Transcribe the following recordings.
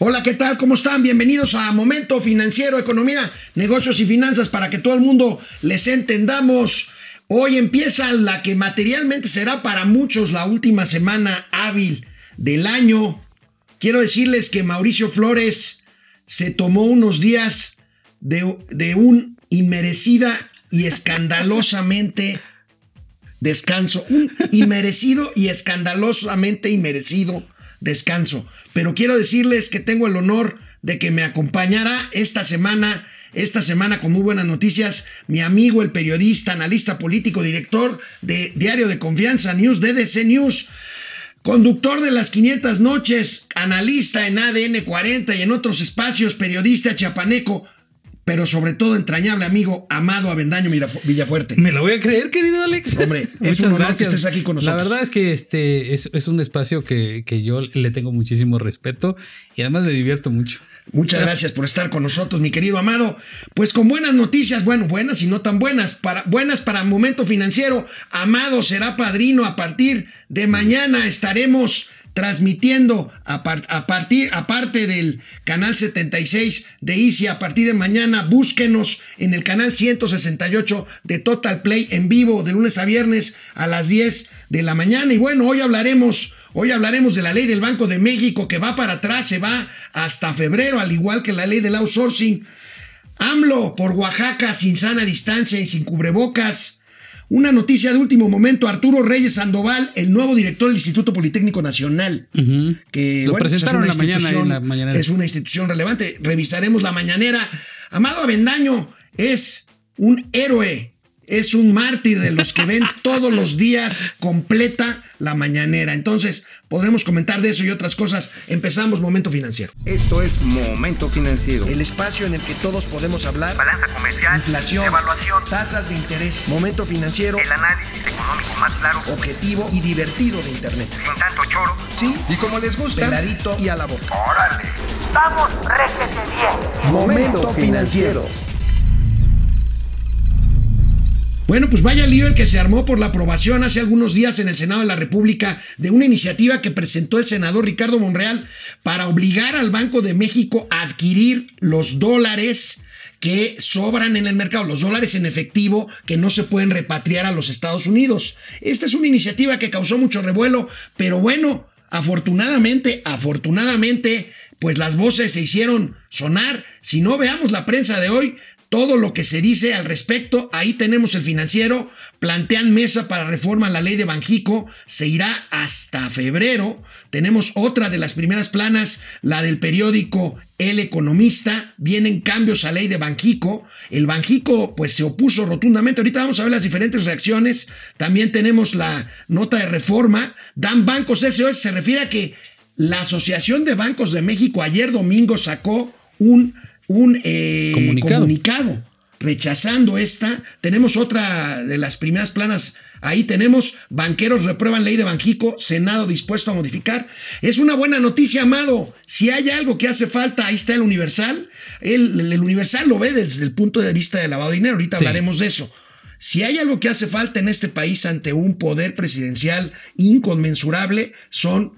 Hola, ¿qué tal? ¿Cómo están? Bienvenidos a Momento Financiero, Economía, Negocios y Finanzas para que todo el mundo les entendamos. Hoy empieza la que materialmente será para muchos la última semana hábil del año. Quiero decirles que Mauricio Flores se tomó unos días de, un inmerecida y escandalosamente descanso. Un inmerecido y escandalosamente inmerecido descanso. Pero quiero decirles que tengo el honor de que me acompañará esta semana, esta semana con muy buenas noticias, mi amigo, el periodista, analista político, director de Diario de Confianza News, DDC News. Conductor de las 500 noches, analista en ADN 40 y en otros espacios, periodista chiapaneco, pero sobre todo entrañable amigo Amado Avendaño Villafuerte. Me lo voy a creer, querido Alex. Hombre, es un honor gracias. que estés aquí con nosotros. La verdad es que este es, un espacio que, que, yo le tengo muchísimo respeto y además me divierto mucho. Muchas gracias por estar con nosotros, mi querido Amado. Pues con buenas noticias, bueno, buenas y no tan buenas, para, buenas para Momento Financiero. Amado será padrino a partir de mañana. Estaremos transmitiendo a, partir, aparte del canal 76 de Easy, a partir de mañana, búsquenos en el canal 168 de Total Play en vivo de lunes a viernes a las 10 de la mañana. Y bueno, hoy hablaremos, hoy hablaremos de la ley del Banco de México que va para atrás, se va hasta febrero, al igual que la ley del outsourcing. AMLO por Oaxaca sin sana distancia y sin cubrebocas. Una noticia de último momento, Arturo Reyes Sandoval, el nuevo director del Instituto Politécnico Nacional, que Lo pues, presentaron es, una mañana, es una institución relevante. Revisaremos la mañanera. Amado Avendaño es un héroe es un mártir de los que ven todos los días completa la mañanera. Entonces, podremos comentar de eso y otras cosas. Empezamos Momento Financiero. Esto es Momento Financiero. El espacio en el que todos podemos hablar. Balanza comercial. Inflación. Evaluación. Tasas de interés. Momento Financiero. El análisis económico más claro. Objetivo y divertido de Internet. Sin tanto choro. Sí. Y como les gusta. Peladito y a la boca. Órale. Vamos, réjete bien. Momento Financiero. Bueno, pues vaya lío el que se armó por la aprobación hace algunos días en el Senado de la República de una iniciativa que presentó el senador Ricardo Monreal para obligar al Banco de México a adquirir los dólares que sobran en el mercado, los dólares en efectivo que no se pueden repatriar a los Estados Unidos. Esta es una iniciativa que causó mucho revuelo, pero bueno, afortunadamente, afortunadamente, pues las voces se hicieron sonar. Si no veamos la prensa de hoy, todo lo que se dice al respecto. Ahí tenemos el financiero. Plantean mesa para reforma a la ley de Banjico. Se irá hasta febrero. Tenemos otra de las primeras planas, la del periódico El Economista. Vienen cambios a ley de Banjico. El Banjico pues se opuso rotundamente. Ahorita vamos a ver las diferentes reacciones. También tenemos la nota de reforma. Dan Bancos SOS. Se refiere a que la Asociación de Bancos de México ayer domingo sacó un un eh, comunicado. rechazando esta. Tenemos otra de las primeras planas. Ahí tenemos, banqueros reprueban ley de Banjico, Senado dispuesto a modificar. Es una buena noticia, Amado. Si hay algo que hace falta, ahí está el Universal. El, el Universal lo ve desde el punto de vista de lavado de dinero. Ahorita hablaremos de eso. Si hay algo que hace falta en este país ante un poder presidencial inconmensurable, son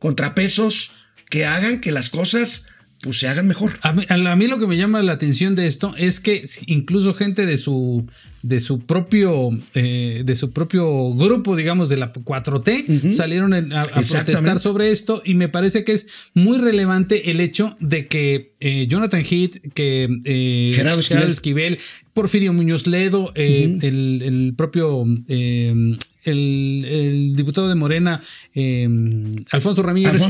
contrapesos que hagan que las cosas pues se hagan mejor. A mí, lo que me llama la atención de esto es que incluso gente de su de su propio eh, de su propio grupo digamos de la 4T salieron a, protestar sobre esto y me parece que es muy relevante el hecho de que eh, Jonathan Heath que eh, Gerardo, Esquivel. Porfirio Muñoz Ledo el, el, propio el, diputado de Morena, eh, Alfonso Ramírez,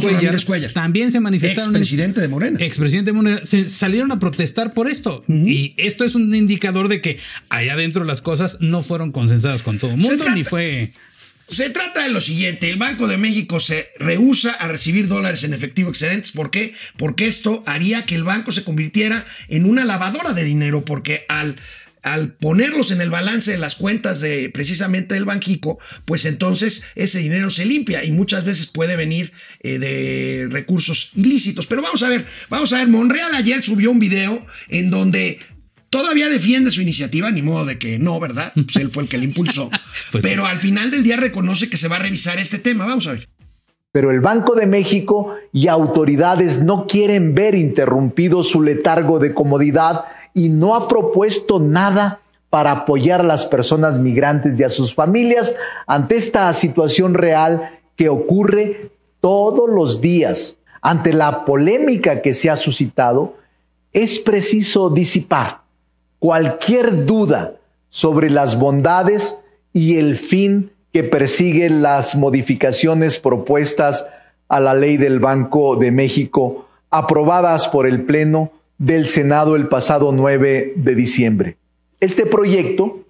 Cuellar, también se manifestaron. Expresidente de Morena. Expresidente de Morena. Se salieron a protestar por esto. Y esto es un indicador de que allá adentro las cosas no fueron consensadas con todo el mundo, ni fue. Se trata de lo siguiente, el Banco de México se rehúsa a recibir dólares en efectivo excedentes. ¿Por qué? Porque esto haría que el banco se convirtiera en una lavadora de dinero, porque al al ponerlos en el balance de las cuentas de precisamente del Banjico, pues entonces ese dinero se limpia y muchas veces puede venir eh, de recursos ilícitos. Pero vamos a ver, vamos a ver, Monreal ayer subió un video en donde todavía defiende su iniciativa, ni modo de que no, ¿verdad? Pues él fue el que le impulsó. Pues pero al final del día reconoce que se va a revisar este tema. Vamos a ver. pero el Banco de México y autoridades no quieren ver interrumpido su letargo de comodidad y no ha propuesto nada para apoyar a las personas migrantes y a sus familias ante esta situación real que ocurre todos los días. Ante la polémica que se ha suscitado, es preciso disipar cualquier duda sobre las bondades y el fin que persiguen las modificaciones propuestas a la ley del Banco de México aprobadas por el Pleno del Senado el pasado 9 de diciembre. Este proyecto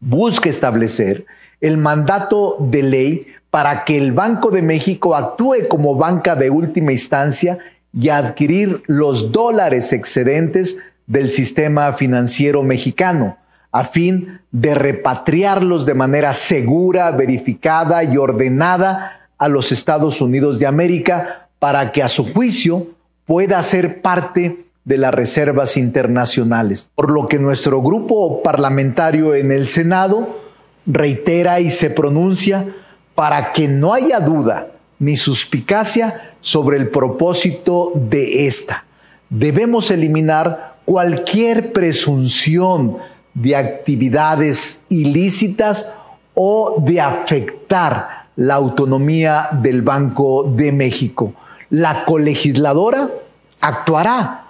busca establecer el mandato de ley para que el Banco de México actúe como banca de última instancia y adquirir los dólares excedentes del sistema financiero mexicano a fin de repatriarlos de manera segura, verificada y ordenada a los Estados Unidos de América para que a su juicio pueda ser parte de las reservas internacionales. Por lo que nuestro grupo parlamentario en el Senado reitera y se pronuncia para que no haya duda ni suspicacia sobre el propósito de esta. Debemos eliminar cualquier presunción de actividades ilícitas o de afectar la autonomía del Banco de México. La colegisladora actuará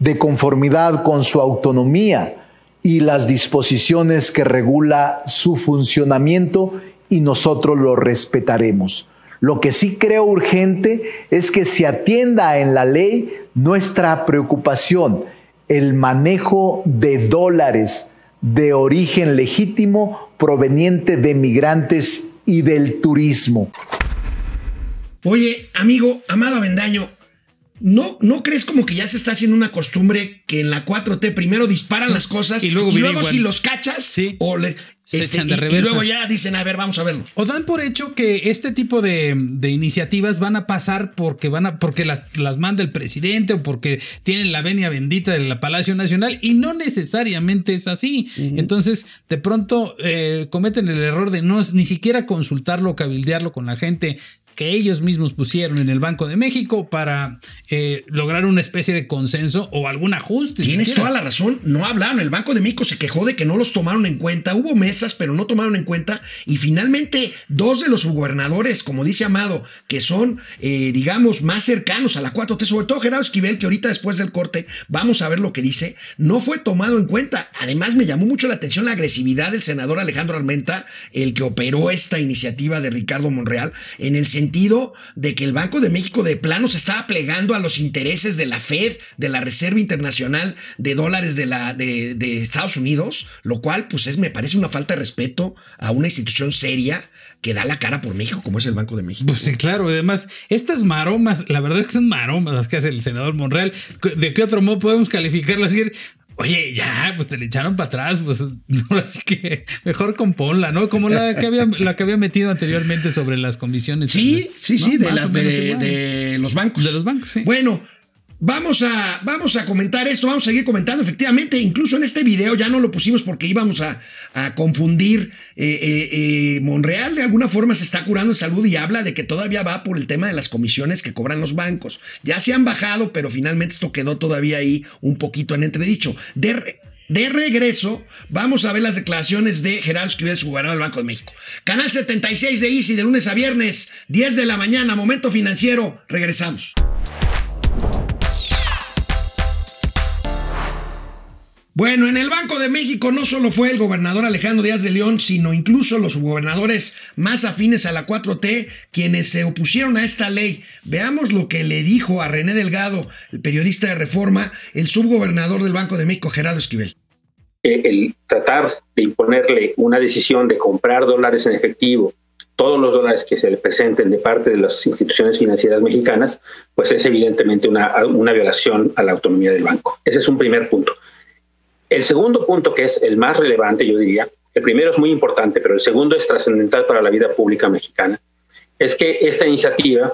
de conformidad con su autonomía y las disposiciones que regula su funcionamiento y nosotros lo respetaremos. Lo que sí creo urgente es que se atienda en la ley nuestra preocupación, el manejo de dólares de origen legítimo proveniente de migrantes y del turismo. Oye, amigo, amado Avendaño, ¿no, ¿no crees como que ya se está haciendo una costumbre que en la 4T primero disparan las cosas y luego, si los cachas sí. o le, se este, echan de y- y, luego ya dicen, a ver, vamos a verlo. O dan por hecho que este tipo de, de iniciativas van a pasar porque van a, porque las, las manda el presidente o porque tienen la venia bendita del Palacio Nacional y no necesariamente es así. Entonces, de pronto eh, cometen el error de no ni siquiera consultarlo, cabildearlo con la gente que ellos mismos pusieron en el Banco de México para eh, lograr una especie de consenso o algún ajuste. Tienes siquiera. toda la razón, no hablaron. El Banco de México se quejó de que no los tomaron en cuenta. Hubo mesas, pero no tomaron en cuenta. Y finalmente, dos de los gobernadores, como dice Amado, que son, eh, digamos, más cercanos a la 4T, sobre todo Gerardo Esquivel, que ahorita después del corte vamos a ver lo que dice, no fue tomado en cuenta. Además, me llamó mucho la atención la agresividad del senador Alejandro Armenta, el que operó esta iniciativa de Ricardo Monreal, en el sentido de que el Banco de México de plano se estaba plegando a los intereses de la Fed, de la Reserva Internacional de Dólares de, la, de, Estados Unidos, lo cual pues es, me parece una falta de respeto a una institución seria que da la cara por México como es el Banco de México. Pues sí, claro. Además, estas maromas, la verdad es que son maromas las que hace el senador Monreal. ¿De qué otro modo podemos calificarlo? Decir, oye, ya, pues te le echaron para atrás, pues así que mejor componla, ¿no? Como la que había, la que había metido anteriormente sobre las comisiones. Sí, sí, sí, ¿no? de, las de los bancos. De los bancos, sí. Bueno, vamos a, vamos a comentar esto, vamos a seguir comentando. Efectivamente, incluso en este video ya no lo pusimos porque íbamos a, a confundir. eh, eh, eh, Monreal de alguna forma se está curando en salud y habla de que todavía va por el tema de las comisiones que cobran los bancos. Ya se han bajado, pero finalmente esto quedó todavía ahí un poquito en entredicho. De, de regreso, vamos a ver las declaraciones de Gerardo Esquivel, su gobernador del Banco de México. Canal 76 de Easy, de lunes a viernes, 10 de la mañana, momento financiero. Regresamos. Bueno, en el Banco de México no solo fue el gobernador Alejandro Díaz de León, sino incluso los gobernadores más afines a la 4T quienes se opusieron a esta ley. Veamos lo que le dijo a René Delgado, el periodista de Reforma, el subgobernador del Banco de México, Gerardo Esquivel. eh, el tratar de imponerle una decisión de comprar dólares en efectivo, todos los dólares que se le presenten de parte de las instituciones financieras mexicanas, pues es evidentemente una, una violación a la autonomía del banco. Ese es un primer punto. El segundo punto, que es el más relevante, yo diría, el primero es muy importante, pero el segundo es trascendental para la vida pública mexicana, es que esta iniciativa,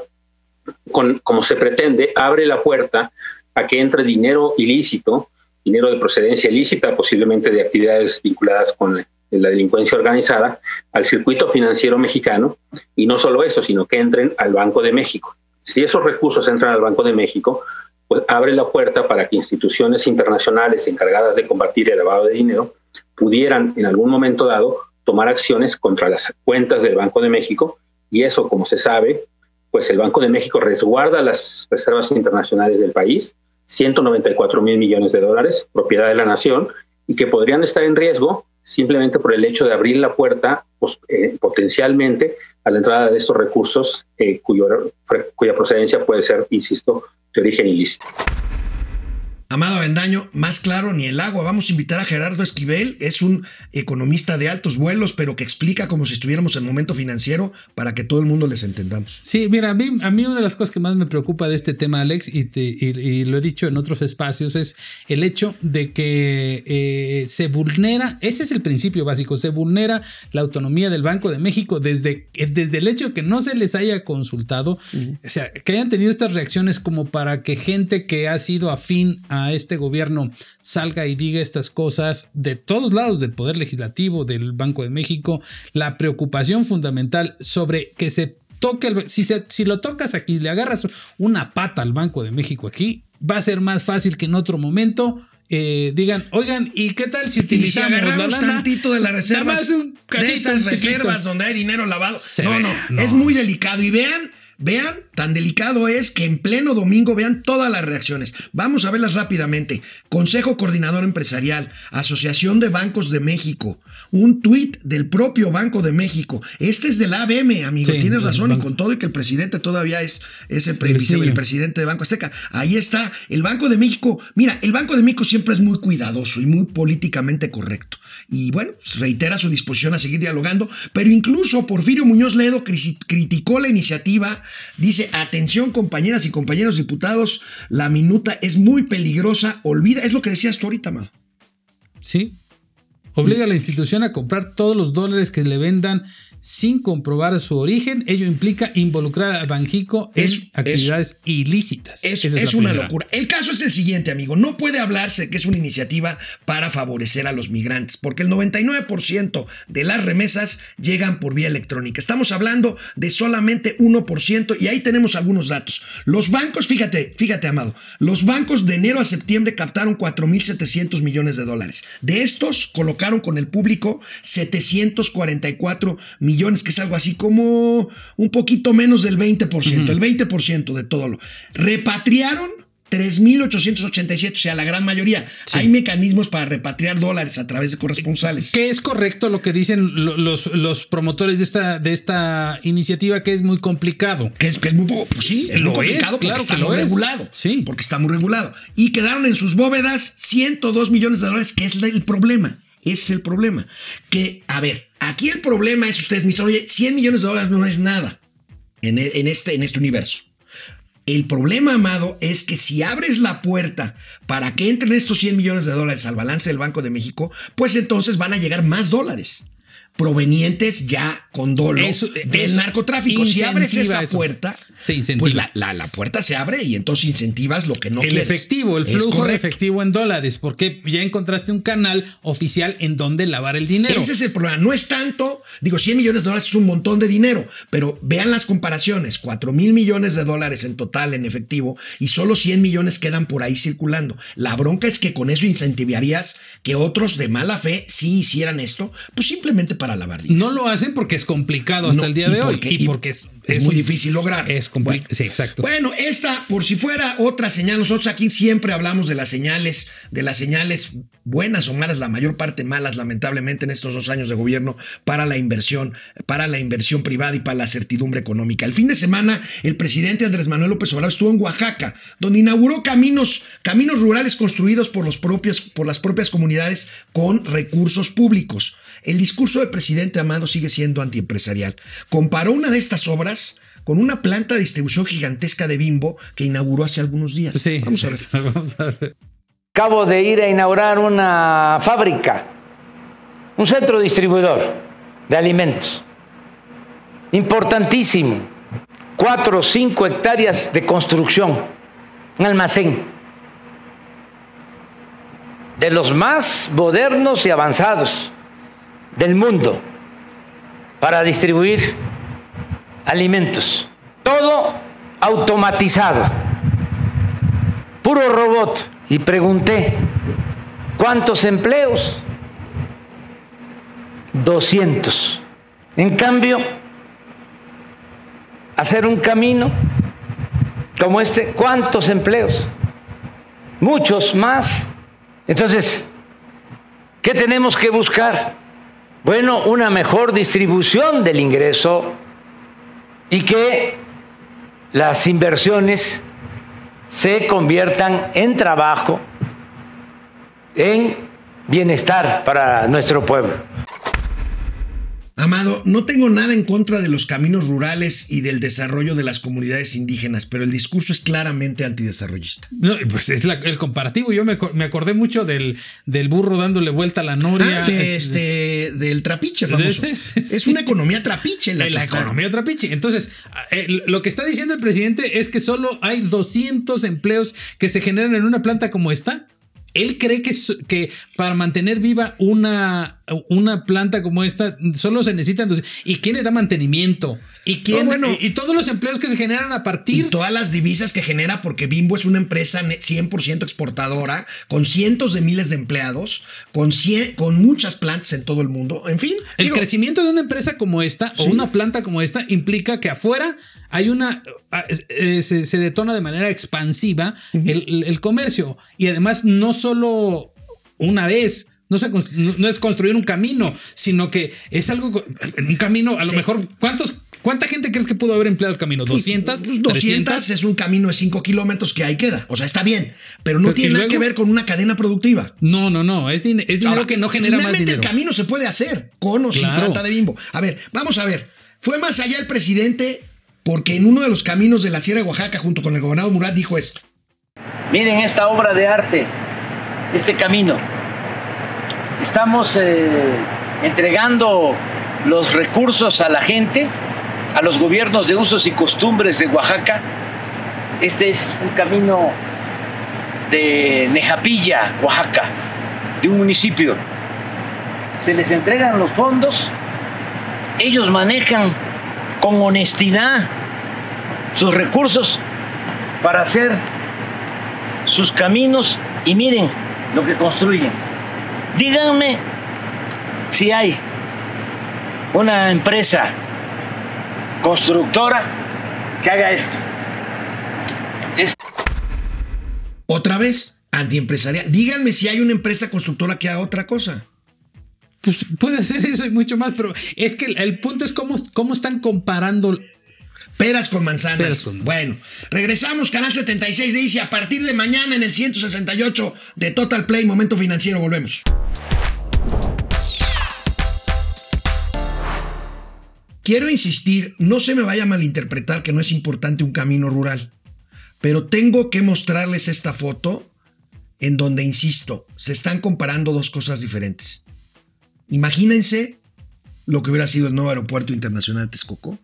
como se pretende, abre la puerta a que entre dinero ilícito dinero de procedencia ilícita, posiblemente de actividades vinculadas con la delincuencia organizada al circuito financiero mexicano y no solo eso, sino que entren al Banco de México. Si esos recursos entran al Banco de México, pues abre la puerta para que instituciones internacionales encargadas de combatir el lavado de dinero pudieran en algún momento dado tomar acciones contra las cuentas del Banco de México. Y eso, como se sabe, pues el Banco de México resguarda las reservas internacionales del país, 194 mil millones de dólares, propiedad de la nación, y que podrían estar en riesgo simplemente por el hecho de abrir la puerta pues, eh, potencialmente a la entrada de estos recursos eh, cuya procedencia puede ser, insisto, de origen ilícito. Amado Avendaño, más claro ni el agua. Vamos a invitar a Gerardo Esquivel, es un economista de altos vuelos, pero que explica como si estuviéramos en momento financiero para que todo el mundo les entendamos. Sí, mira, a mí, a mí una de las cosas que más me preocupa de este tema, Alex, y, y, lo he dicho en otros espacios, es el hecho de que eh, se vulnera, ese es el principio básico, se vulnera la autonomía del Banco de México desde, desde el hecho de que no se les haya consultado, o sea, que hayan tenido estas reacciones como para que gente que ha sido afín a este gobierno salga y diga estas cosas de todos lados del Poder Legislativo, del Banco de México, la preocupación fundamental sobre que se toque, el, si, si lo tocas aquí, le agarras una pata al Banco de México aquí, va a ser más fácil que en otro momento eh, digan, oigan, ¿y qué tal si utilizamos la lana? tantito de las reservas, de esas reservas donde hay dinero lavado? no, no, es muy delicado. Y vean Vean, tan delicado es que en pleno domingo vean todas las reacciones. Vamos a verlas rápidamente. Consejo Coordinador Empresarial, Asociación de Bancos de México, un tuit del propio Banco de México. Este es del ABM, amigo, tienes razón, y con todo y que el presidente todavía es, es el, el presidente de Banco Azteca. Ahí está, el Banco de México. Mira, el Banco de México siempre es muy cuidadoso y muy políticamente correcto. Y bueno, pues, reitera su disposición a seguir dialogando, pero incluso Porfirio Muñoz Ledo criticó la iniciativa Dice, atención compañeras y compañeros diputados, la minuta es muy peligrosa, olvida, es lo que decías tú ahorita, Mal. Sí. Obliga a la institución a comprar todos los dólares que le vendan sin comprobar su origen. Ello implica involucrar a Banjico en actividades ilícitas. Es, es, una locura. El caso es el siguiente, amigo. No puede hablarse que es una iniciativa para favorecer a los migrantes, porque el 99% de las remesas llegan por vía electrónica. Estamos hablando de solamente 1% y ahí tenemos algunos datos. Los bancos, fíjate, fíjate, amado, los bancos de enero a septiembre captaron 4.700 millones de dólares. De estos colocaron con el público 744 millones millones, que es algo así como un poquito menos del 20%, el 20% de todo lo. Repatriaron 3.887, o sea, la gran mayoría. Hay mecanismos para repatriar dólares a través de corresponsales. Que es correcto lo que dicen los, los promotores de esta, de esta iniciativa, que es muy complicado. Que es, muy pues sí, es muy complicado porque está muy regulado. Sí. Porque está muy regulado. Y quedaron en sus bóvedas 102 millones de dólares, que es el problema. Ese es el problema. Que, a ver, aquí el problema es, ustedes me dicen, oye, 100 millones de dólares no es nada en, en, este, en este universo. El problema, amado, es que si abres la puerta para que entren estos 100 millones de dólares al balance del Banco de México, pues entonces van a llegar más dólares provenientes ya con dolo del narcotráfico. Si abres esa puerta, pues la, la, puerta se abre y entonces incentivas lo que no el efectivo, el flujo de efectivo en dólares, porque ya encontraste un canal oficial en donde lavar el dinero. Ese es el problema. No es tanto, digo, 100 millones de dólares es un montón de dinero, pero vean las comparaciones: 4 mil millones de dólares en total en efectivo y solo 100 millones quedan por ahí circulando. La bronca es que con eso incentivarías que otros de mala fe sí hicieran esto, pues simplemente para lavar No lo hacen porque es complicado hasta el día de hoy y porque es, es, muy difícil lograr. Es complicado. sí, exacto. Bueno, esta, por si fuera otra señal, nosotros aquí siempre hablamos de las señales, de las señales buenas o malas, la mayor parte malas, lamentablemente, en estos dos años de gobierno para la inversión, para la inversión privada y para la certidumbre económica. El fin de semana, el presidente Andrés Manuel López Obrador estuvo en Oaxaca, donde inauguró caminos, caminos rurales construidos por, los propios, por las propias comunidades con recursos públicos. El discurso del presidente Amado sigue siendo antiempresarial. Comparó una de estas obras con una planta de distribución gigantesca de Bimbo que inauguró hace algunos días. Sí, vamos a ver. Vamos a ver. Acabo de ir a inaugurar una fábrica, un centro distribuidor de alimentos, importantísimo, cuatro o cinco hectáreas de construcción, un almacén de los más modernos y avanzados del mundo para distribuir alimentos. Todo automatizado, puro robot. Y pregunté, ¿cuántos empleos? 200. En cambio, hacer un camino como este, ¿cuántos empleos? Muchos más. Entonces, ¿qué tenemos que buscar? Bueno, una mejor distribución del ingreso y que las inversiones se conviertan en trabajo, en bienestar para nuestro pueblo. Amado, no tengo nada en contra de los caminos rurales y del desarrollo de las comunidades indígenas, pero el discurso es claramente antidesarrollista. No, pues es la- el comparativo. Yo me, me acordé mucho del, del burro dándole vuelta a la noria. Ah, de Este- este, del trapiche De famoso. ese, es sí. una economía trapiche la, la economía trapiche. Entonces, eh, lo que está diciendo el presidente es que solo hay 200 empleos que se generan en una planta como esta. Él cree que, que para mantener viva una, una planta como esta solo se necesitan ¿Y quién le da mantenimiento? ¿Y quién? No, bueno. y, y todos los empleos que se generan a Y partir. todas las divisas que genera, porque Bimbo es una empresa ne- 100% exportadora, con cientos de miles de empleados, con, cien- con muchas plantas en todo el mundo. En fin, El digo, crecimiento de una empresa como esta o una planta como esta implica que afuera hay una ah, eh, se, se detona de manera expansiva el comercio y además no solo una vez. No, se constru- no- no es construir un camino, sino que es algo, un camino, a lo mejor, ¿cuántos, ¿cuánta gente crees que pudo haber empleado el camino? ¿200? pues, 200 300? es un camino de 5 kilómetros que ahí queda. O sea, está bien, pero no Pero, tiene ¿y nada luego? que ver con una cadena productiva. No, no, no, es, din- es dinero Ahora, que no genera más finalmente dinero. el camino se puede hacer con o sin Claro. planta de bimbo. A ver, vamos a ver. Fue más allá el presidente porque en uno de los caminos de la Sierra de Oaxaca, junto con el gobernador Murat, dijo esto. Miren esta obra de arte, este camino. Estamos eh, entregando los recursos a la gente, a los gobiernos de usos y costumbres de Oaxaca. Este es un camino de Nejapilla, Oaxaca, de un municipio. Se les entregan los fondos, ellos manejan con honestidad sus recursos para hacer sus caminos y miren lo que construyen. Díganme si hay una empresa constructora que haga esto. Es Otra vez, antiempresarial. Díganme si hay una empresa constructora que haga otra cosa. Pues puede ser eso y mucho más, pero es que el, el punto es cómo, cómo están comparando Peras con manzanas. Peras con manzanas. Bueno, regresamos, Canal 76 de Easy. A partir de mañana en el 168 de Total Play, Momento Financiero, volvemos. Quiero insistir, no se me vaya a malinterpretar que no es importante un camino rural, pero tengo que mostrarles esta foto en donde, insisto, se están comparando dos cosas diferentes. Imagínense lo que hubiera sido el nuevo aeropuerto internacional de Texcoco.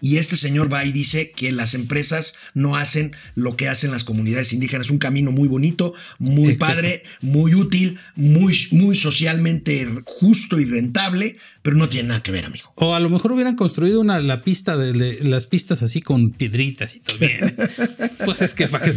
Y este señor va y dice que las empresas no hacen lo que hacen las comunidades indígenas. Un camino muy bonito, muy Exacto. padre, muy útil, muy, muy socialmente justo y rentable, pero no tiene nada que ver, amigo. O a lo mejor hubieran construido una, la pista de, de- las pistas así con piedritas y todo bien. Pues es que para que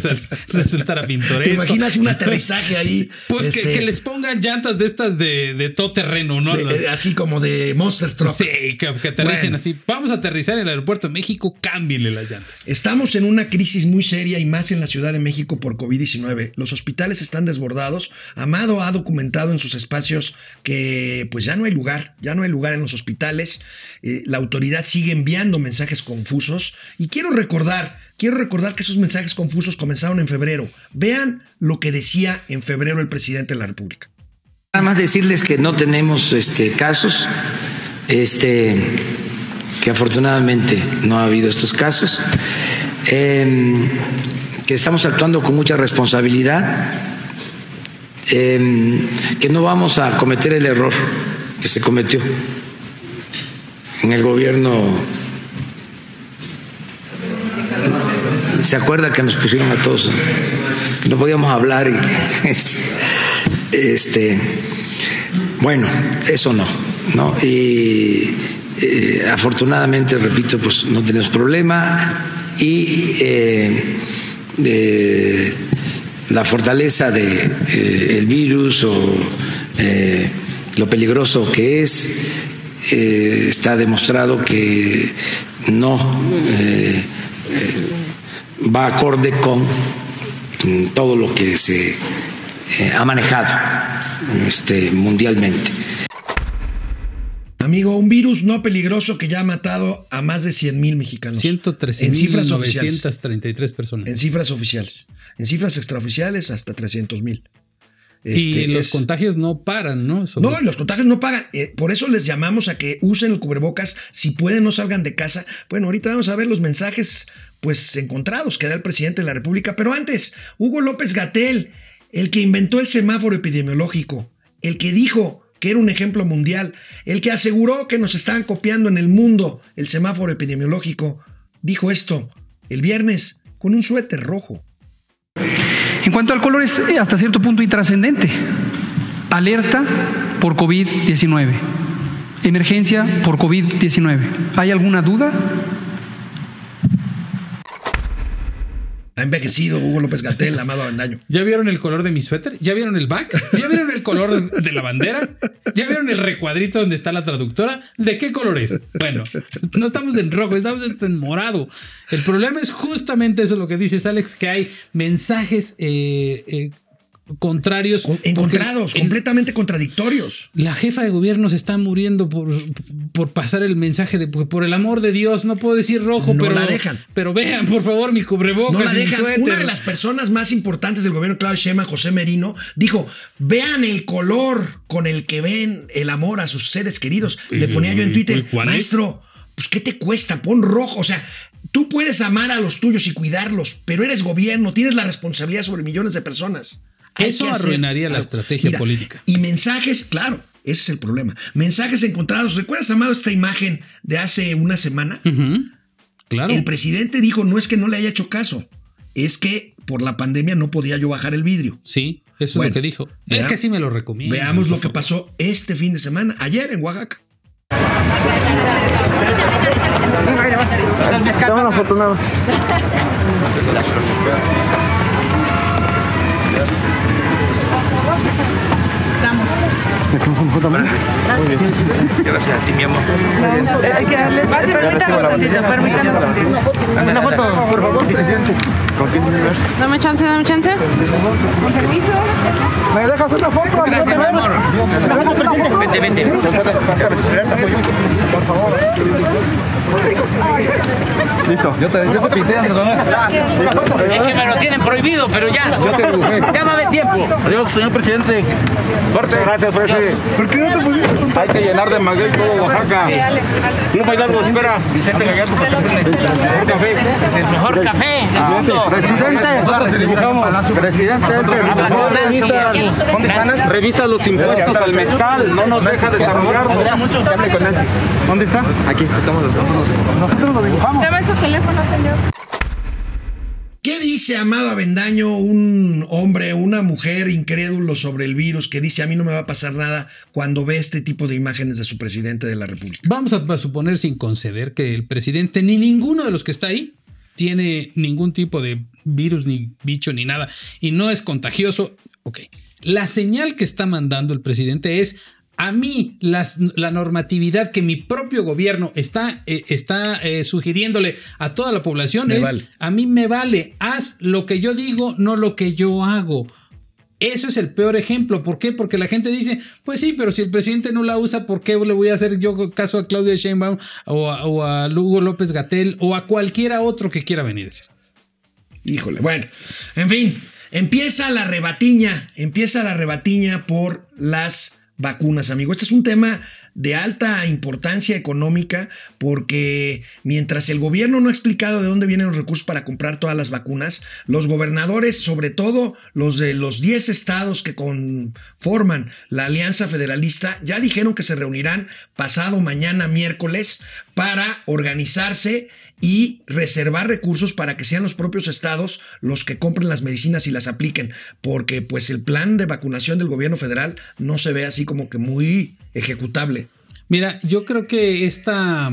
resultara pintoresco. ¿Te imaginas un aterrizaje ahí? Pues que, este, que les pongan llantas de estas de, de todo terreno, ¿no? de- de- así como de Monster Truck. sí, que, que aterricen Bueno. así. Vamos a aterrizar en el aeropuerto de México, cámbienle las llantas. Estamos en una crisis muy seria y más en la Ciudad de México por COVID-19. Los hospitales están desbordados. Amado ha documentado en sus espacios que pues ya no hay lugar, ya no hay lugar en los hospitales. Eh, la autoridad sigue enviando mensajes confusos y quiero recordar, quiero recordar que esos mensajes confusos comenzaron en febrero. Vean lo que decía en febrero el presidente de la República. Nada más decirles que no tenemos este, casos, este, que afortunadamente no ha habido estos casos, em, que estamos actuando con mucha responsabilidad, em, que no vamos a cometer el error que se cometió en el gobierno. ¿Se acuerda que nos pusieron a todos? Que no podíamos hablar y este, este, bueno, eso no. ¿no? Y eh, afortunadamente, repito, pues no tenemos problema y eh, eh, la fortaleza del de, el virus o lo peligroso que es, está demostrado que no va acorde con todo lo que se ha manejado este, mundialmente. Amigo, un virus no peligroso que ya ha matado a más de 100 mil mexicanos. 113 en cifras 933 personas. En cifras oficiales. En cifras extraoficiales, hasta 300 mil. Este, y los contagios no paran, ¿no? Sobre... No, los contagios no paran. Eh, por eso les llamamos a que usen el cubrebocas. Si pueden, no salgan de casa. Bueno, ahorita vamos a ver los mensajes pues encontrados que da el presidente de la República. Pero antes, Hugo López Gatel, el que inventó el semáforo epidemiológico, el que dijo que era un ejemplo mundial, el que aseguró que nos estaban copiando en el mundo el semáforo epidemiológico, dijo esto el viernes con un suéter rojo. En cuanto al color es eh, hasta cierto punto intrascendente. Alerta por COVID-19. Emergencia por COVID-19. ¿Hay alguna duda? Ha envejecido Hugo López Gatel, amado Avendaño. ¿Ya vieron el color de mi suéter? ¿Ya vieron el back? ¿Ya vieron el color de la bandera? ¿Ya vieron el recuadrito donde está la traductora? ¿De qué color es? Bueno, no estamos en rojo, estamos en morado. El problema es justamente eso lo que dices, Alex, que hay mensajes eh, eh, contrarios. Encontrados, completamente contradictorios. La jefa de gobierno se está muriendo por, por pasar el mensaje de por el amor de Dios, no puedo decir rojo, pero la dejan. Pero vean, por favor, mi cubrebocas. No la dejan. Una de las personas más importantes del gobierno, Claudio Shema, José Merino, dijo: vean el color con el que ven el amor a sus seres queridos. Le ponía yo en Twitter, maestro, pues ¿qué te cuesta? Pon rojo. O sea, tú puedes amar a los tuyos y cuidarlos, pero eres gobierno, tienes la responsabilidad sobre millones de personas. Eso arruinaría la estrategia política. Y mensajes, claro, ese es el problema. Mensajes encontrados. ¿Recuerdas, Amado, esta imagen de hace una semana? Claro. El presidente dijo, no es que no le haya hecho caso, es que por la pandemia no podía yo bajar el vidrio. Sí, eso es lo que dijo. es que sí me lo recomiendo. Veamos lo que pasó este fin de semana, ayer en Oaxaca. Estamos afortunados. Estamos. Gracias. Gracias a ti, mi amor. Hay que darles. Permítanos un tantito, permítanos un tantito. Una foto, por favor, presidente. ¿Con quién Dame chance, dame chance. Con permiso. ¿Me dejas una foto? Gracias, mi amor. ¿Me dejas una foto? Vente, vente. Por favor. Listo. Yo te, yo te Es que me lo tienen prohibido, pero ya. Yo te dibujé. Ya va a haber tiempo. Adiós, señor presidente. Fuerte. Gracias, presidente. ¿Por qué no te pusiste? Hay que llenar de maguey todo Oaxaca. No me algo, espera. Vicente Gallardo, por mejor café. El mejor café del mundo. Presidente. Nosotros te dibujamos. Presidente. Revisa, ¿Dónde están? Revisa los impuestos al mezcal. No nos deja desarrollarlo. ¿Dónde está? Aquí, estamos los Nosotros lo dibujamos. Dame su teléfono, señor. ¿Qué dice Amado Avendaño, un hombre, una mujer incrédulo sobre el virus que dice a mí no me va a pasar nada cuando ve este tipo de imágenes de su presidente de la República? Vamos a suponer sin conceder que el presidente ni ninguno de los que está ahí tiene ningún tipo de virus, ni bicho, ni nada, y no es contagioso. Ok. La señal que está mandando el presidente es a mí la normatividad que mi propio gobierno está, eh, está eh, sugiriéndole a toda la población es, a mí me vale, haz lo que yo digo, no lo que yo hago. Eso es el peor ejemplo. ¿Por qué? Porque la gente dice, pues sí, pero si el presidente no la usa, ¿por qué le voy a hacer yo caso a Claudia Sheinbaum o a, o a Lugo López Gatel o a cualquiera otro que quiera venir a decir? Híjole, bueno, en fin, empieza la rebatiña, empieza la rebatiña por las vacunas, amigo. Este es un tema de alta importancia económica porque mientras el gobierno no ha explicado de dónde vienen los recursos para comprar todas las vacunas, los gobernadores, sobre todo los de los 10 estados que conforman la Alianza Federalista, ya dijeron que se reunirán pasado mañana miércoles para organizarse y reservar recursos para que sean los propios estados los que compren las medicinas y las apliquen, porque pues el plan de vacunación del gobierno federal no se ve así como que muy ejecutable. Mira, yo creo que esta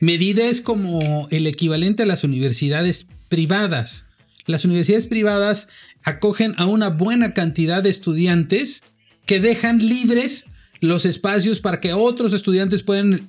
medida es como el equivalente a las universidades privadas. Las universidades privadas acogen a una buena cantidad de estudiantes que dejan libres los espacios para que otros estudiantes puedan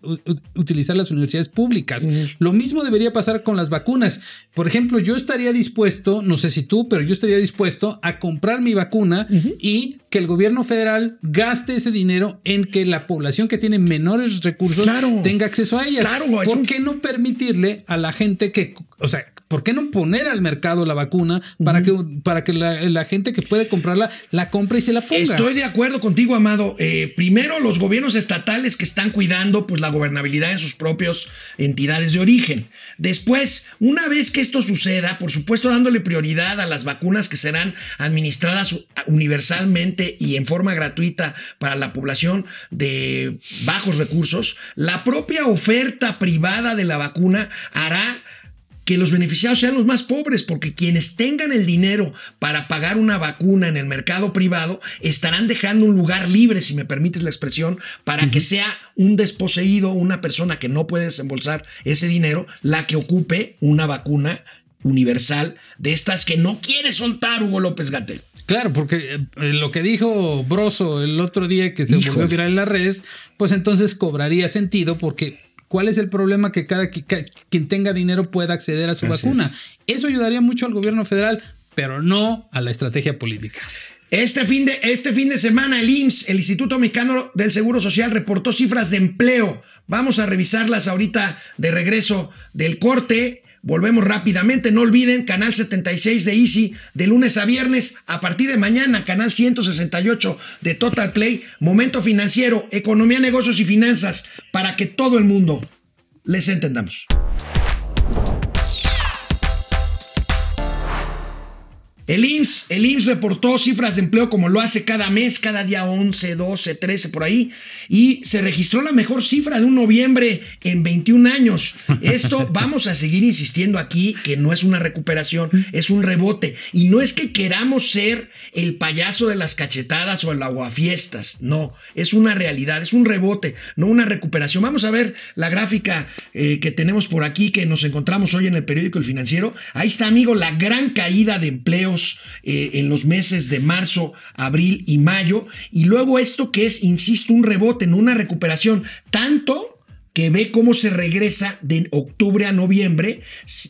utilizar las universidades públicas. Lo mismo debería pasar con las vacunas. Por ejemplo, yo estaría dispuesto, no sé si tú, pero yo estaría dispuesto a comprar mi vacuna y que el gobierno federal gaste ese dinero en que la población que tiene menores recursos tenga acceso a ellas. Claro, ¿Por qué no permitirle a la gente que, o sea, ¿por qué no poner al mercado la vacuna para que, para que la, gente que puede comprarla la compre y se la ponga? Estoy de acuerdo contigo, Amado. Eh, primero, los gobiernos estatales que están cuidando pues, la gobernabilidad en sus propias entidades de origen. Después, una vez que esto suceda, por supuesto dándole prioridad a las vacunas que serán administradas universalmente y en forma gratuita para la población de bajos recursos, la propia oferta privada de la vacuna hará que los beneficiados sean los más pobres, porque quienes tengan el dinero para pagar una vacuna en el mercado privado estarán dejando un lugar libre, si me permites la expresión, para que sea un desposeído, una persona que no puede desembolsar ese dinero, la que ocupe una vacuna universal de estas que no quiere soltar Hugo López Gatel. Claro, porque eh, lo que dijo Broso el otro día que se volvió a virar en las redes, pues entonces cobraría sentido porque ¿Cuál es el problema que cada quien tenga dinero pueda acceder a su vacuna? Eso ayudaría mucho al gobierno federal, pero no a la estrategia política. Este fin, de, este fin de semana el IMSS, el Instituto Mexicano del Seguro Social, reportó cifras de empleo. Vamos a revisarlas ahorita de regreso del corte. Volvemos rápidamente. No olviden, canal 76 de Easy, de lunes a viernes. A partir de mañana, canal 168 de Total Play. Momento financiero, economía, negocios y finanzas, para que todo el mundo les entendamos. El IMSS, el IMSS reportó cifras de empleo como lo hace cada mes, cada día 11, 12, 13 por ahí, y se registró la mejor cifra de un noviembre en 21 años. Esto vamos a seguir insistiendo aquí que no es una recuperación, es un rebote. Y no es que queramos ser el payaso de las cachetadas o el aguafiestas, no, es una realidad, es un rebote, no una recuperación. Vamos a ver la gráfica eh, que tenemos por aquí, que nos encontramos hoy en el periódico El Financiero. Ahí está, amigo, la gran caída de eh, en los meses de marzo, abril y mayo. Y luego esto que es, insisto, un rebote, en una recuperación, tanto que ve cómo se regresa de octubre a noviembre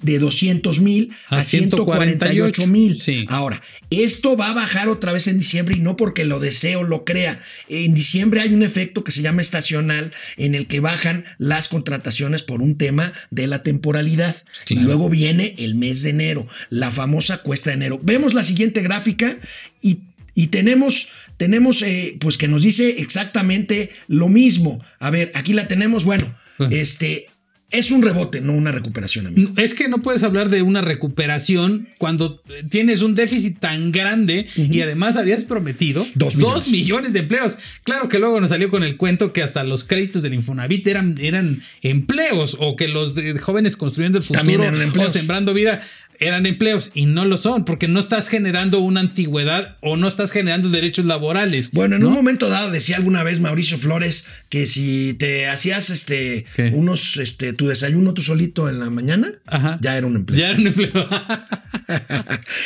de 200 mil a, 148 mil. Ahora, esto va a bajar otra vez en diciembre y no porque lo deseo, lo crea. En diciembre hay un efecto que se llama estacional en el que bajan las contrataciones por un tema de la temporalidad. Y luego viene el mes de enero, la famosa cuesta de enero. Vemos la siguiente gráfica y, y tenemos tenemos eh, pues que nos dice exactamente lo mismo. A ver, aquí la tenemos, bueno, este, es un rebote, no una recuperación. Amigo. Es que no puedes hablar de una recuperación cuando tienes un déficit tan grande y además habías prometido dos millones. de empleos. Claro que luego nos salió con el cuento que hasta los créditos del Infonavit eran, eran empleos o que los jóvenes construyendo el futuro o sembrando vida eran empleos y no lo son porque no estás generando una antigüedad o no estás generando derechos laborales. Bueno, en un momento dado decía alguna vez Mauricio Flores que si te hacías este unos este tu desayuno tú solito en la mañana, ya era un empleo. Ya era un empleo.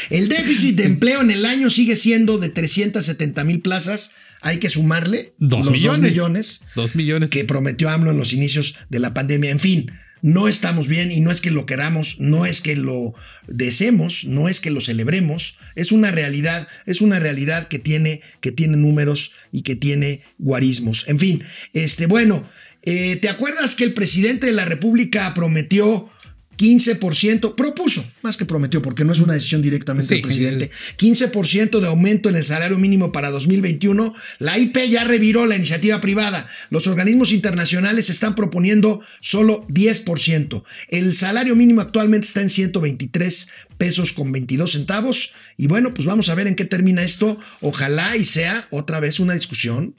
el déficit de empleo en el año sigue siendo de 370 mil plazas. Hay que sumarle dos los millones. dos millones, dos millones que prometió AMLO en los inicios de la pandemia. En fin, no estamos bien y no es que lo queramos, no es que lo deseemos, no es que lo celebremos, es una realidad, es una realidad que tiene, que tiene números y que tiene guarismos. En fin, este, bueno, eh, ¿te acuerdas que el presidente de la República prometió 15%, propuso, más que prometió, porque no es una decisión directamente del presidente, 15% de aumento en el salario mínimo para 2021. La IP ya reviró la iniciativa privada. Los organismos internacionales están proponiendo solo 10%. El salario mínimo actualmente está en 123 pesos con 22 centavos. Y bueno, pues vamos a ver en qué termina esto. Ojalá y sea otra vez una discusión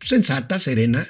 sensata, serena,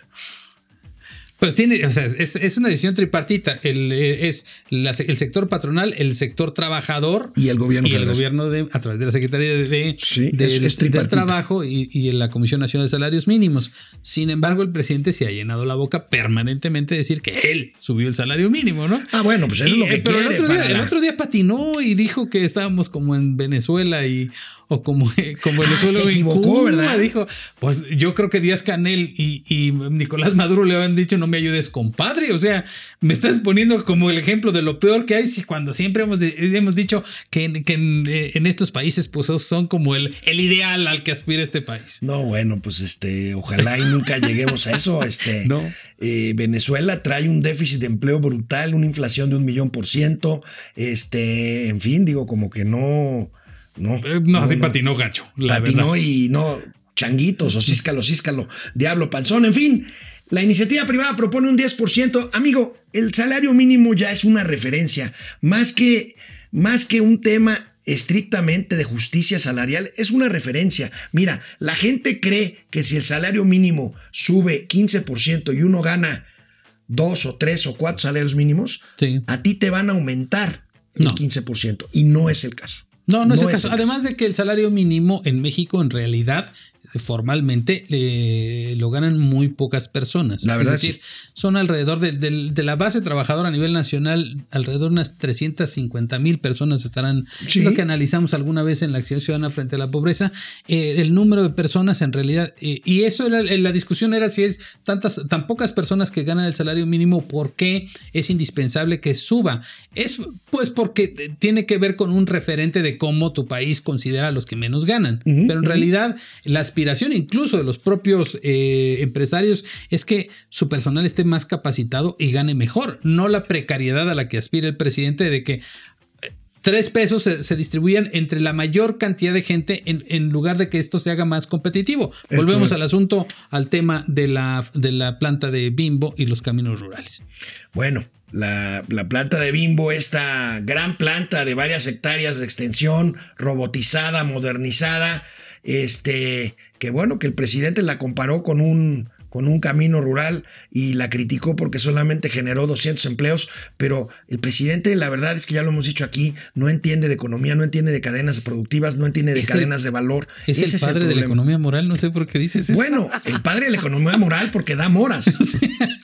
Pues tiene, o sea, es, es una decisión tripartita. El, eh, es la- el sector patronal, el sector trabajador Y el gobierno y el gobierno de, a través de la Secretaría de, de- Sí, del- es- es del tripartita. Trabajo y, y en la Comisión Nacional de Salarios Mínimos. Sin embargo, el presidente se ha llenado la boca permanentemente de decir que él subió el salario mínimo, ¿no? Ah, bueno, pues eso es Y, lo que eh, pero el quiere otro, día, el otro día patinó y dijo que estábamos como en Venezuela y o como, como Ah, Venezuela se o en equivocó, Cuba, ¿verdad? Dijo, pues yo creo que Díaz Canel y, y Nicolás Maduro le habían dicho no me ayudes, compadre. O sea, me estás poniendo como el ejemplo de lo peor que hay si cuando siempre hemos, de- hemos dicho que, en, que en, eh, en estos países pues son como el, el ideal al que aspira este país. No, bueno, pues este, ojalá y nunca lleguemos a eso. Este, No. eh, Venezuela trae un déficit de empleo brutal, una inflación de un millón por ciento. Este, en fin, digo, como que no. No, Eh, No, sí patinó gacho, la patinó verdad. y no, changuitos, o císcalo, císcalo, diablo panzón, en fin. La iniciativa privada propone un 10%. Amigo, el salario mínimo ya es una referencia, más que, más que un tema estrictamente de justicia salarial, es una referencia. Mira, la gente cree que si el salario mínimo sube 15% y uno gana dos o tres o cuatro salarios mínimos, Sí. a ti te van a aumentar el No. 15%. Y no es el caso. No, no, es el caso. Además de que el salario mínimo en México en realidad formalmente eh, lo ganan muy pocas personas. La verdad, es decir, son alrededor de, de- de la base trabajadora a nivel nacional, alrededor de unas 350 mil personas estarán, Sí. es lo que analizamos alguna vez en la acción ciudadana frente a la pobreza, eh, el número de personas en realidad, eh, y eso era, la discusión era si es tantas, tan pocas personas que ganan el salario mínimo, ¿por qué es indispensable que suba? Es pues porque eh, tiene que ver con un referente de cómo tu país considera a los que menos ganan. Pero en realidad la aspiración incluso de los propios eh, empresarios es que su personal esté más capacitado y gane mejor, no la precariedad a la que aspira el presidente de que eh, tres pesos se, se distribuyan entre la mayor cantidad de gente en, en lugar de que esto se haga más competitivo. Volvemos al asunto, al tema de la, de la planta de Bimbo y los caminos rurales. Bueno, la, la planta de Bimbo, esta gran planta de varias hectáreas de extensión, robotizada, modernizada, este, que bueno, que el presidente la comparó con un, con un camino rural y la criticó porque solamente generó 200 empleos, pero el presidente, la verdad es que ya lo hemos dicho aquí, no entiende de economía, no entiende de cadenas productivas, no entiende de Es el- cadenas de valor. Es Ese el padre de la economía moral, no sé por qué dices eso. Bueno, el padre de la economía moral porque da moras.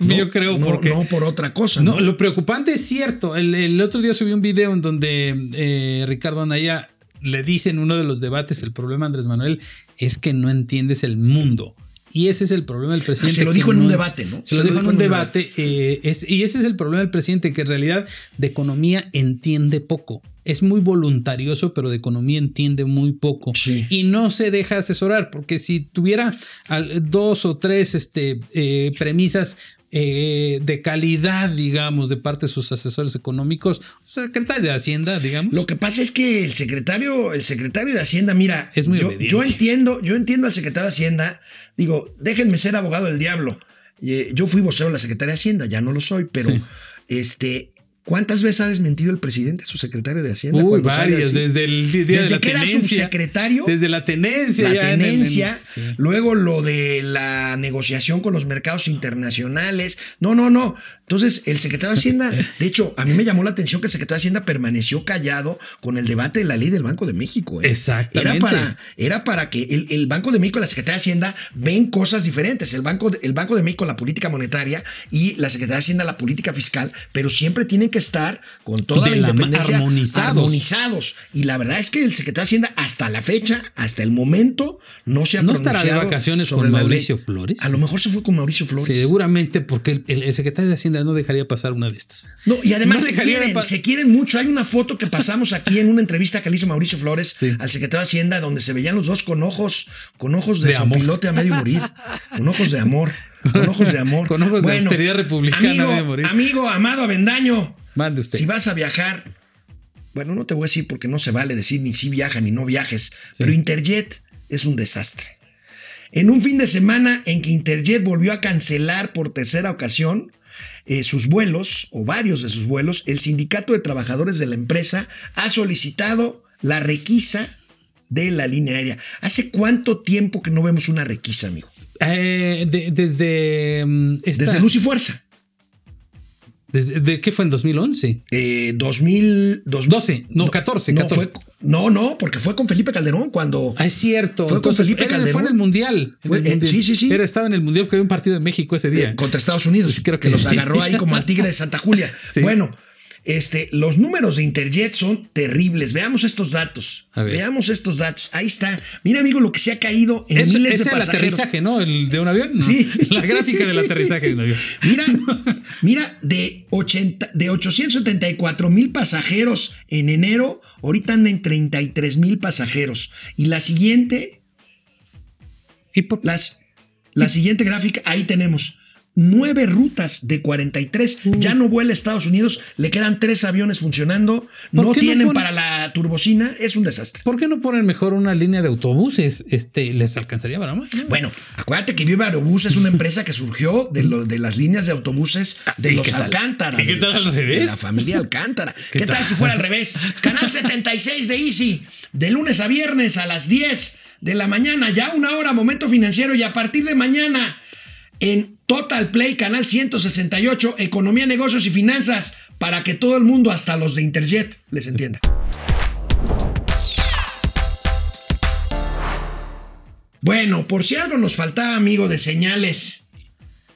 No, Yo creo no, porque no por otra cosa. No, ¿no? lo preocupante es cierto. El, el otro día subí un video en donde eh, Ricardo Anaya le dice en uno de los debates el problema Andrés Manuel es que no entiendes el mundo. Y ese es el problema del presidente. Ah, se lo dijo en un debate, ¿no? Se lo dijo en un debate. eh, es- y ese es el problema del presidente, que en realidad de economía entiende poco. Es muy voluntarioso, pero de economía entiende muy poco. Y no se deja asesorar, porque si tuviera al- dos o tres este, eh, premisas eh, de calidad, digamos, de parte de sus asesores económicos, secretario de Hacienda, digamos. Lo que pasa es que el secretario, el secretario de Hacienda, mira, Es muy yo, entiendo, yo entiendo al secretario de Hacienda, digo, déjenme ser abogado del diablo. Eh, yo fui vocero de la Secretaría de Hacienda, ya no lo soy, pero Sí. este, ¿cuántas veces ha desmentido el presidente su secretario de Hacienda? Uy, varias, desde el día Desde de la que era tenencia. subsecretario. Desde la tenencia. la ya en el- en- tenencia, sí. luego lo de la negociación con los mercados internacionales. No, no, no. Entonces, el secretario de Hacienda, de hecho, a mí me llamó la atención que el secretario de Hacienda permaneció callado con el debate de la ley del Banco de México. ¿eh? Exactamente. Era para, era para que el, el Banco de México y la Secretaría de Hacienda ven cosas diferentes. El Banco, de- el Banco de México la política monetaria y la Secretaría de Hacienda la política fiscal, pero siempre tienen que estar con toda De la la independencia armonizados. armonizados. Y la verdad es que el secretario de Hacienda hasta la fecha, hasta el momento, no se ha ¿No estará de pronunciado vacaciones con. Mauricio Flores? A lo mejor se fue con Mauricio Flores. Seguramente porque el, secretario de Hacienda no dejaría pasar una de estas. No, y además No se, quieren, pa- se quieren mucho. Hay una foto que pasamos aquí en una entrevista que le hizo Mauricio Flores Sí. al secretario de Hacienda, donde se veían los dos con ojos, con ojos de, De amor. pilote a medio morir, con ojos de amor, con ojos de amor. Con ojos de austeridad republicana amigo. Amigo, amado Avendaño, Mande usted. si vas a viajar, bueno, no te voy a decir porque no se vale decir ni si viaja ni no viajes, pero Interjet es un desastre. En un fin de semana en que Interjet volvió a cancelar por tercera ocasión eh, sus vuelos, o varios de sus vuelos, el sindicato de trabajadores de la empresa ha solicitado la requisa de la línea aérea. ¿Hace cuánto tiempo que no vemos una requisa, amigo? Eh, de- desde. mm, esta- Desde Luz y Fuerza. ¿Desde, ¿De qué fue en 2011? Eh, 2000, 12, no, 14, no, 14. fue- no, no, porque fue con Felipe Calderón cuando. Ah, es cierto. Fue con Felipe era- Calderón. Fue en el Mundial. en eh, Mundial. sí, sí, sí. Era, estaba en el Mundial porque había un partido de México ese día. Eh, contra Estados Unidos. creo que que los agarró ahí como al tigre de Santa Julia. Sí. Bueno, este, los números de Interjet son terribles. Veamos estos datos. Veamos estos datos. Ahí está. Mira, amigo, lo que se ha caído en Es, miles es de el pasajeros. aterrizaje, ¿no? El de un avión. No. Sí. La gráfica del aterrizaje de un avión. Mira, mira, de, 80, de 874 mil pasajeros en enero, ahorita andan en 33 mil pasajeros. Y la siguiente, ¿Y por las, la siguiente gráfica, ahí tenemos nueve rutas de 43. Ya no vuela a Estados Unidos, le quedan tres aviones funcionando, ¿Por no tienen para la turbocina, es un desastre. ¿Por qué no ponen mejor una línea de autobuses? Este, les alcanzaría para más. ¿no? Bueno, acuérdate que Viva Aerobús es una empresa que surgió de, lo- de las líneas de autobuses de ¿Y los? Alcántara. ¿Y qué de- tal al revés? De la familia Alcántara. ¿Qué ¿Qué, tal? tal? si fuera al revés? Canal 76 de Easy, de lunes a viernes a las 10 de la mañana, ya una hora, momento financiero, y a partir de mañana en Total Play, canal 168, Economía, Negocios y Finanzas, para que todo el mundo, hasta los de Interjet, les entienda. Bueno, por si algo nos faltaba, amigo, de señales,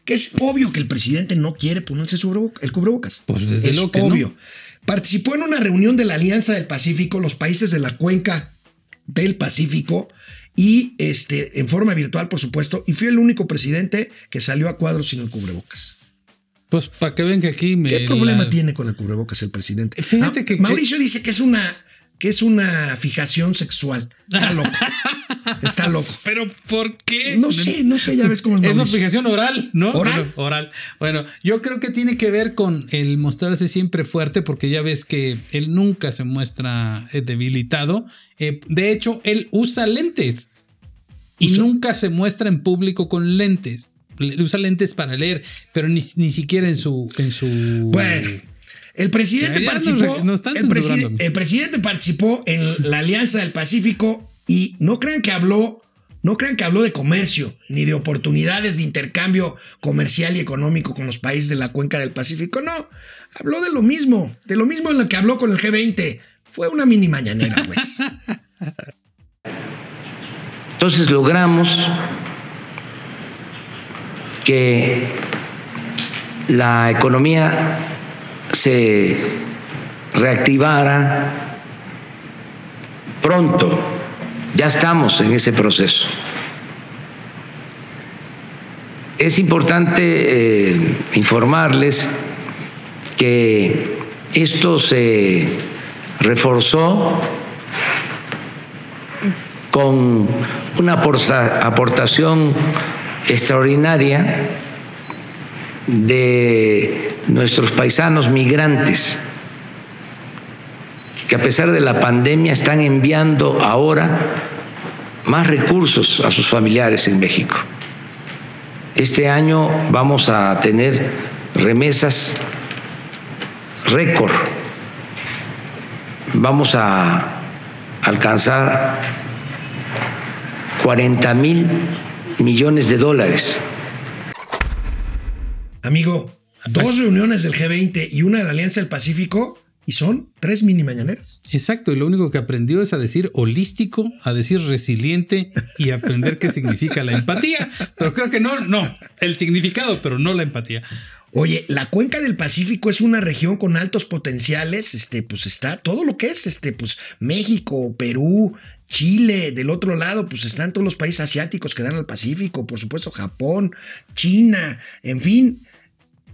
que es obvio que el presidente no quiere ponerse el cubrebocas. Pues desde es luego que no. obvio. Participó en una reunión de la Alianza del Pacífico, los países de la cuenca del Pacífico, y este, en forma virtual, por supuesto, y fue el único presidente que salió a cuadros sin el cubrebocas. Pues para que vean que aquí me. ¿Qué problema la- tiene con el cubrebocas el presidente? Fíjate Ah, que- Mauricio dice que es una que es una fijación sexual. Está loco. Está loco. Pero ¿por qué? No sé, no sé, ya ves cómo es Es una fijación oral, ¿no? ¿Oral? Bueno, oral. Bueno, yo creo que tiene que ver con el mostrarse siempre fuerte, porque ya ves que él nunca se muestra eh, debilitado. Eh, de hecho, él usa lentes y nunca se muestra en público con lentes. Le- Usa lentes para leer, pero ni, ni siquiera en su, en su. Bueno, el presidente participó. nos están el, preside- el presidente participó en la Alianza del Pacífico y no crean que habló, no crean que habló de comercio ni de oportunidades de intercambio comercial y económico con los países de la cuenca del Pacífico. No, habló de lo mismo, de lo mismo en lo que habló con el G20. Fue una mini mañanera, pues. Entonces logramos que la economía se reactivara pronto. Ya estamos en ese proceso. Es importante eh, informarles que esto se reforzó con una aporta- aportación extraordinaria de nuestros paisanos migrantes, que a pesar de la pandemia están enviando ahora más recursos a sus familiares en México. Este año vamos a tener remesas récord. Vamos a alcanzar 40 mil millones de dólares. Amigo, dos reuniones del G20 y una de la Alianza del Pacífico y son tres mini mañaneras. Exacto, y lo único que aprendió es a decir holístico, a decir resiliente y aprender qué significa la empatía. Pero creo que no, no, el significado, pero no la empatía. Oye, la cuenca del Pacífico es una región con altos potenciales, este, pues está todo lo que es, este, pues México, Perú, Chile, del otro lado, pues están todos los países asiáticos que dan al Pacífico, por supuesto Japón, China, en fin.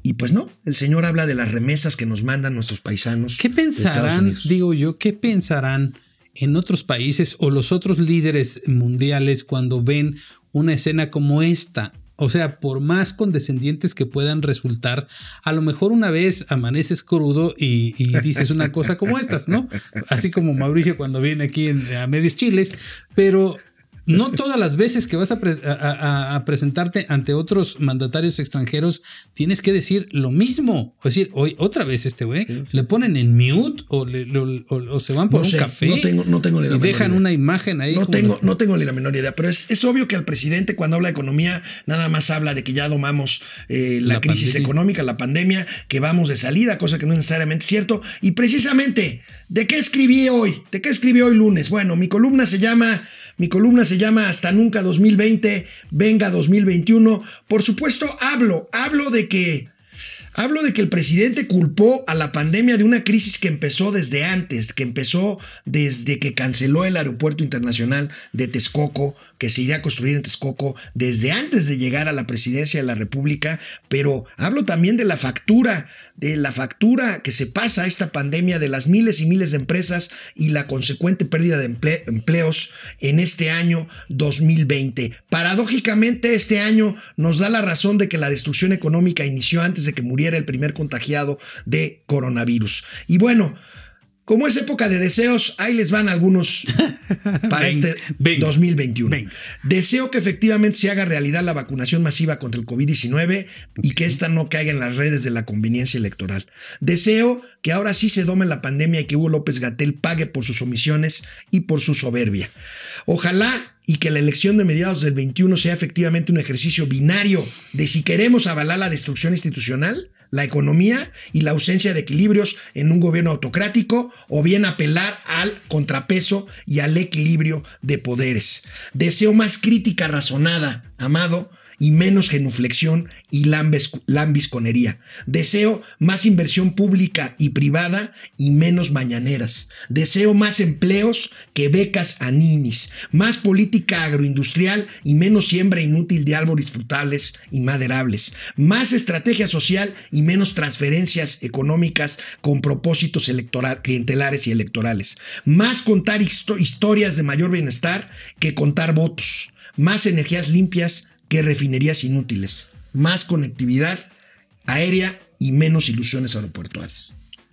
Y pues no, el señor habla de las remesas que nos mandan nuestros paisanos. ¿Qué pensarán, digo yo, qué pensarán en otros países o los otros líderes mundiales cuando ven una escena como esta? O sea, por más condescendientes que puedan resultar, a lo mejor una vez amaneces crudo y, y dices una cosa como estas, ¿no? Así como Mauricio cuando viene aquí en- a medios chiles, pero no todas las veces que vas a, pre- a- a- a presentarte ante otros mandatarios extranjeros tienes que decir lo mismo. Es decir, hoy otra vez este güey le ponen en mute o, le- lo- o- o se van por No un sé, café no tengo- no tengo ni la y dejan idea. una imagen ahí. No tengo, no tengo ni la menor idea, pero es, es obvio que el presidente cuando habla de economía nada más habla de que ya domamos eh, la, La crisis pandemia. económica, la pandemia, que vamos de salida, cosa que no es necesariamente cierto. Y precisamente, ¿de qué escribí hoy? ¿De qué escribí hoy lunes? Bueno, mi columna se llama... Mi columna se llama Hasta Nunca 2020, Venga 2021. Por supuesto, hablo, hablo de que Hablo de que el presidente culpó a la pandemia de una crisis que empezó desde antes, que empezó desde que canceló el aeropuerto internacional de Texcoco, que se iría a construir en Texcoco desde antes de llegar a la presidencia de la República, pero hablo también de la factura, de la factura que se pasa a esta pandemia de las miles y miles de empresas y la consecuente pérdida de emple- empleos en este año 2020. Paradójicamente, este año nos da la razón de que la destrucción económica inició antes de que muriera el primer contagiado de coronavirus. Y bueno, como es época de deseos, ahí les van algunos para este venga, 2021. venga. Deseo que efectivamente se haga realidad la vacunación masiva contra el COVID-19 y que esta no caiga en las redes de la conveniencia electoral. Deseo que ahora sí se dome la pandemia y que Hugo López Gatel pague por sus omisiones y por su soberbia. Ojalá y que la elección de mediados del 21 sea efectivamente un ejercicio binario de si queremos avalar la destrucción institucional, la economía y la ausencia de equilibrios en un gobierno autocrático o bien apelar al contrapeso y al equilibrio de poderes. Deseo más crítica razonada, amado, y menos genuflexión y lambisconería. Deseo más inversión pública y privada y menos mañaneras. Deseo más empleos que becas a ninis. Más política agroindustrial y menos siembra inútil de árboles frutales y maderables. Más estrategia social y menos transferencias económicas con propósitos clientelares y electorales. Más contar histo- historias de mayor bienestar que contar votos. Más energías limpias que refinerías inútiles, más conectividad aérea y menos ilusiones aeroportuarias.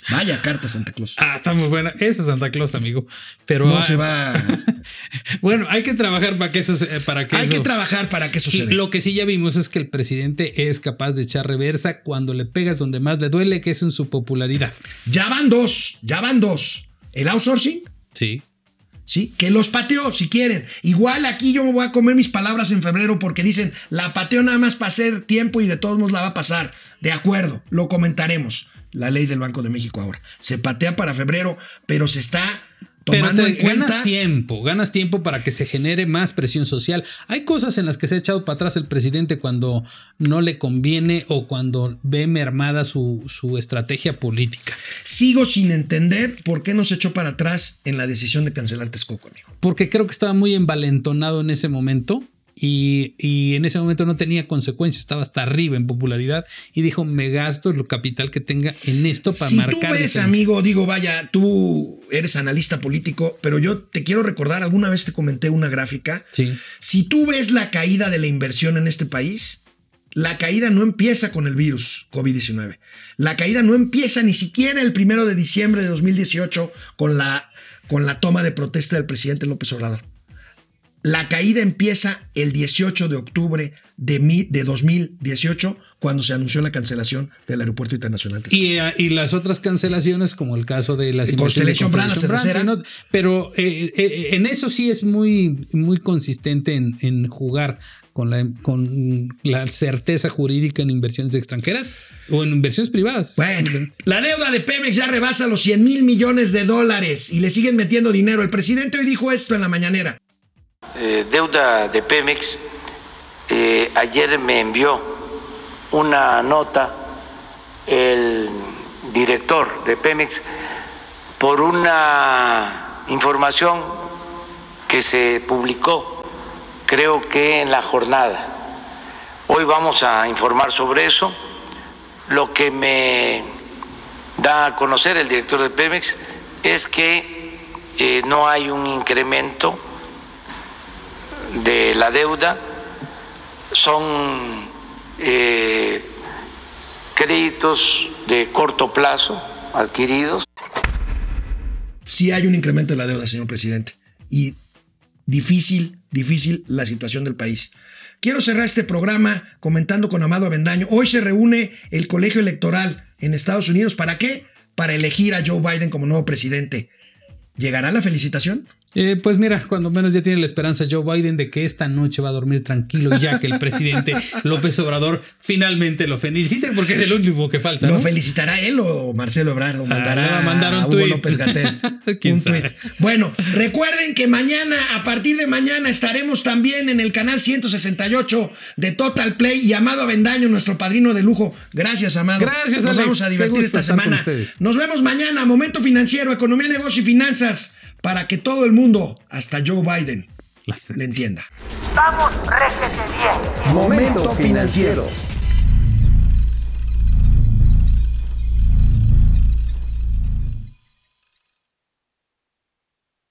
Vaya carta, Santa Claus. Ah, está muy buena. Esa es Santa Claus, amigo. Pero No ah, se va. bueno, hay que trabajar para que eso se- para que Hay eso- que trabajar para que eso se dé. Lo que sí ya vimos es que el presidente es capaz de echar reversa cuando le pegas donde más le duele, que es en su popularidad. Ya van dos, ya van dos. El outsourcing, Sí. ¿Sí? Que los pateo si quieren. Igual aquí yo me voy a comer mis palabras en febrero porque dicen, la pateo nada más para hacer tiempo y de todos modos la va a pasar. De acuerdo, lo comentaremos. La ley del Banco de México ahora. Se patea para febrero, pero se está Pero te cuenta... ganas tiempo, ganas tiempo para que se genere más presión social. Hay cosas en las que se ha echado para atrás el presidente cuando no le conviene o cuando ve mermada su, su estrategia política. Sigo sin entender por qué no se echó para atrás en la decisión de cancelar Texcoco, amigo. Porque creo que estaba muy envalentonado en ese momento y, y en ese momento no tenía consecuencias, estaba hasta arriba en popularidad y dijo, me gasto el capital que tenga en esto para si marcar. tú ves, diferencia". amigo, digo, vaya, tú eres analista político, pero yo te quiero recordar, alguna vez te comenté una gráfica. Sí. Si tú ves la caída de la inversión en este país, la caída no empieza con el virus COVID-19. La caída no empieza ni siquiera el primero de diciembre de 2018 con la, con la toma de protesta del presidente López Obrador. La caída empieza el 18 de octubre de, mi- de 2018, cuando se anunció la cancelación del Aeropuerto Internacional. de Y, eh, y las otras cancelaciones, como el caso de las de Constellation. Pero eh, eh, en eso sí es muy, muy consistente en, en jugar con la, con la certeza jurídica en inversiones extranjeras o en inversiones privadas. Bueno, la deuda de Pemex ya rebasa los 100 mil millones de dólares y le siguen metiendo dinero. El presidente hoy dijo esto en la mañanera. Eh, deuda de Pemex, eh, ayer me envió una nota el director de Pemex por una información que se publicó, creo que en la jornada. Hoy vamos a informar sobre eso. Lo que me da a conocer el director de Pemex es que eh, no hay un incremento de la deuda, son eh, créditos de corto plazo adquiridos. Sí hay un incremento de la deuda, señor presidente. Y difícil difícil la situación del país. Quiero cerrar este programa comentando con Amado Avendaño. Hoy se reúne el colegio electoral en Estados Unidos. ¿Para qué? Para elegir a Joe Biden como nuevo presidente. ¿Llegará la felicitación? Eh, pues mira, cuando menos ya tiene la esperanza Joe Biden de que esta noche va a dormir tranquilo, ya que el presidente López Obrador finalmente lo felicite, porque es el último que falta. ¿Lo felicitará él o Marcelo Ebrard? ¿O mandará Ah, mandar un a Hugo. López Gatel ¿Quién un tuit? Bueno, recuerden que mañana, a partir de mañana, estaremos también en el canal 168 de Total Play y Amado Avendaño, nuestro padrino de lujo. Gracias, Amado. Gracias, Nos Alex. vamos a divertir esta semana. Nos vemos mañana. Momento financiero, economía, negocio y finanzas para que todo el mundo, hasta Joe Biden, le entienda. Vamos, réjete bien. Momento financiero.